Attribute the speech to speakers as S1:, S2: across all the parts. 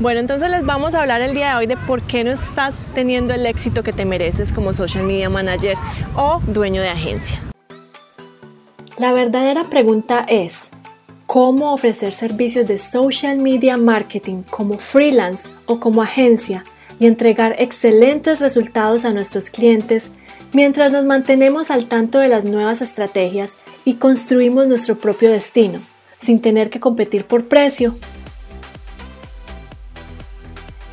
S1: Bueno, entonces les vamos a hablar el día de hoy de por qué no estás teniendo el éxito que te mereces como social media manager o dueño de agencia.
S2: La verdadera pregunta es, ¿cómo ofrecer servicios de social media marketing como freelance o como agencia y entregar excelentes resultados a nuestros clientes mientras nos mantenemos al tanto de las nuevas estrategias y construimos nuestro propio destino, sin tener que competir por precio?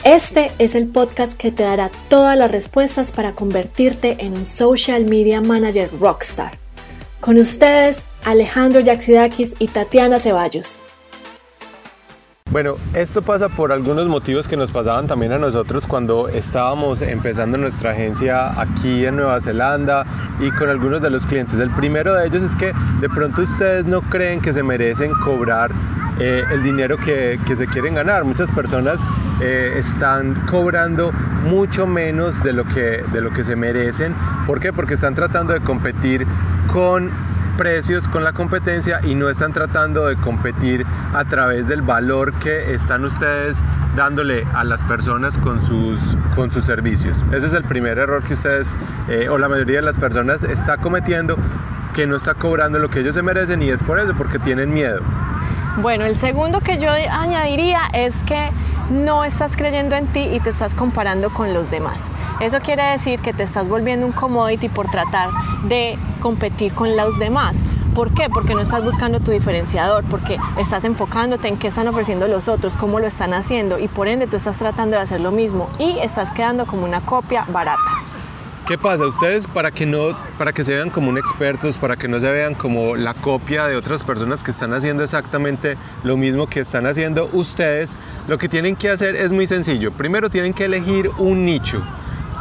S2: Este es el podcast que te dará todas las respuestas para convertirte en un social media manager rockstar. Con ustedes, Alejandro Yaxidakis y Tatiana Ceballos.
S3: Bueno, esto pasa por algunos motivos que nos pasaban también a nosotros cuando estábamos empezando nuestra agencia aquí en Nueva Zelanda y con algunos de los clientes. El primero de ellos es que de pronto ustedes no creen que se merecen cobrar eh, el dinero que, que, se quieren ganar. Muchas personas eh, están cobrando mucho menos de lo, que, de lo que se merecen. ¿Por qué? Porque están tratando de competir con precios con la competencia y no están tratando de competir a través del valor que están ustedes dándole a las personas con sus, con sus servicios. Ese es el primer error que ustedes eh, o la mayoría de las personas está cometiendo que no está cobrando lo que ellos se merecen y es por eso, porque tienen miedo.
S1: Bueno, el segundo que yo añadiría es que no estás creyendo en ti y te estás comparando con los demás. Eso quiere decir que te estás volviendo un commodity por tratar de competir con los demás. ¿Por qué? Porque no estás buscando tu diferenciador, porque estás enfocándote en qué están ofreciendo los otros, cómo lo están haciendo y por ende tú estás tratando de hacer lo mismo y estás quedando como una copia barata.
S3: ¿Qué pasa? Ustedes para que no, para que se vean como un expertos, para que no se vean como la copia de otras personas que están haciendo exactamente lo mismo que están haciendo ustedes, lo que tienen que hacer es muy sencillo. Primero tienen que elegir un nicho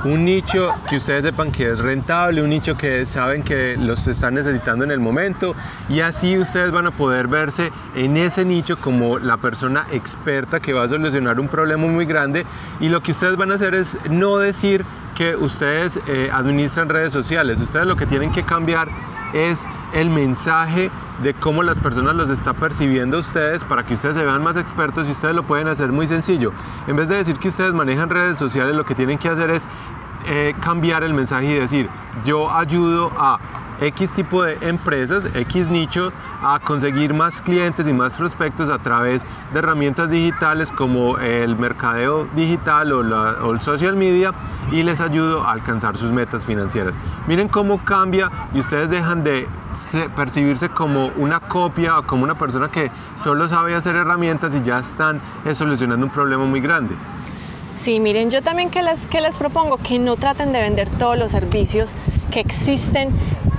S3: un nicho que ustedes sepan que es rentable, un nicho que saben que los están necesitando en el momento y así ustedes van a poder verse en ese nicho como la persona experta que va a solucionar un problema muy grande y lo que ustedes van a hacer es no decir que ustedes eh, administran redes sociales, ustedes lo que tienen que cambiar es el mensaje de cómo las personas los está percibiendo ustedes para que ustedes se vean más expertos y ustedes lo pueden hacer muy sencillo. En vez de decir que ustedes manejan redes sociales, lo que tienen que hacer es eh, cambiar el mensaje y decir, yo ayudo a X tipo de empresas, X nicho, a conseguir más clientes y más prospectos a través de herramientas digitales como el mercadeo digital o, o, el social media y les ayudo a alcanzar sus metas financieras. Miren cómo cambia y ustedes dejan de percibirse como una copia o como una persona que solo sabe hacer herramientas y ya están eh, solucionando un problema muy grande.
S1: Sí, miren, yo también que les, que les propongo que no traten de vender todos los servicios que existen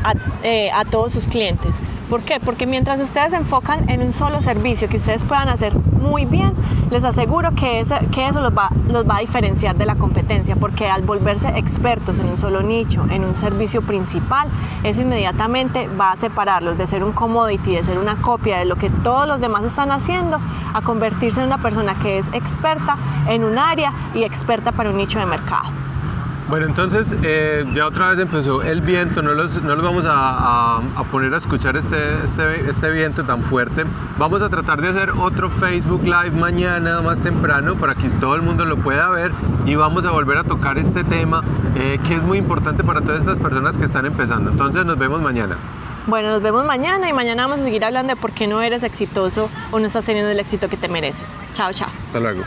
S1: a, eh, a todos sus clientes. ¿Por qué? Porque mientras ustedes se enfocan en un solo servicio que ustedes puedan hacer muy bien, les aseguro que, que eso los va, los va a diferenciar de la competencia, porque al volverse expertos en un solo nicho, en un servicio principal, eso inmediatamente va a separarlos de ser un commodity, de ser una copia de lo que todos los demás están haciendo, a convertirse en una persona que es experta en un área y experta para un nicho de mercado.
S3: Bueno, entonces eh, ya otra vez empezó el viento, no los, no los vamos a, a, poner a escuchar este, este, este, viento tan fuerte. Vamos a tratar de hacer otro Facebook Live mañana más temprano para que todo el mundo lo pueda ver y vamos a volver a tocar este tema eh, que es muy importante para todas estas personas que están empezando. Entonces nos vemos mañana.
S1: Bueno, nos vemos mañana y mañana vamos a seguir hablando de por qué no eres exitoso o no estás teniendo el éxito que te mereces. Chao, chao.
S3: Hasta luego.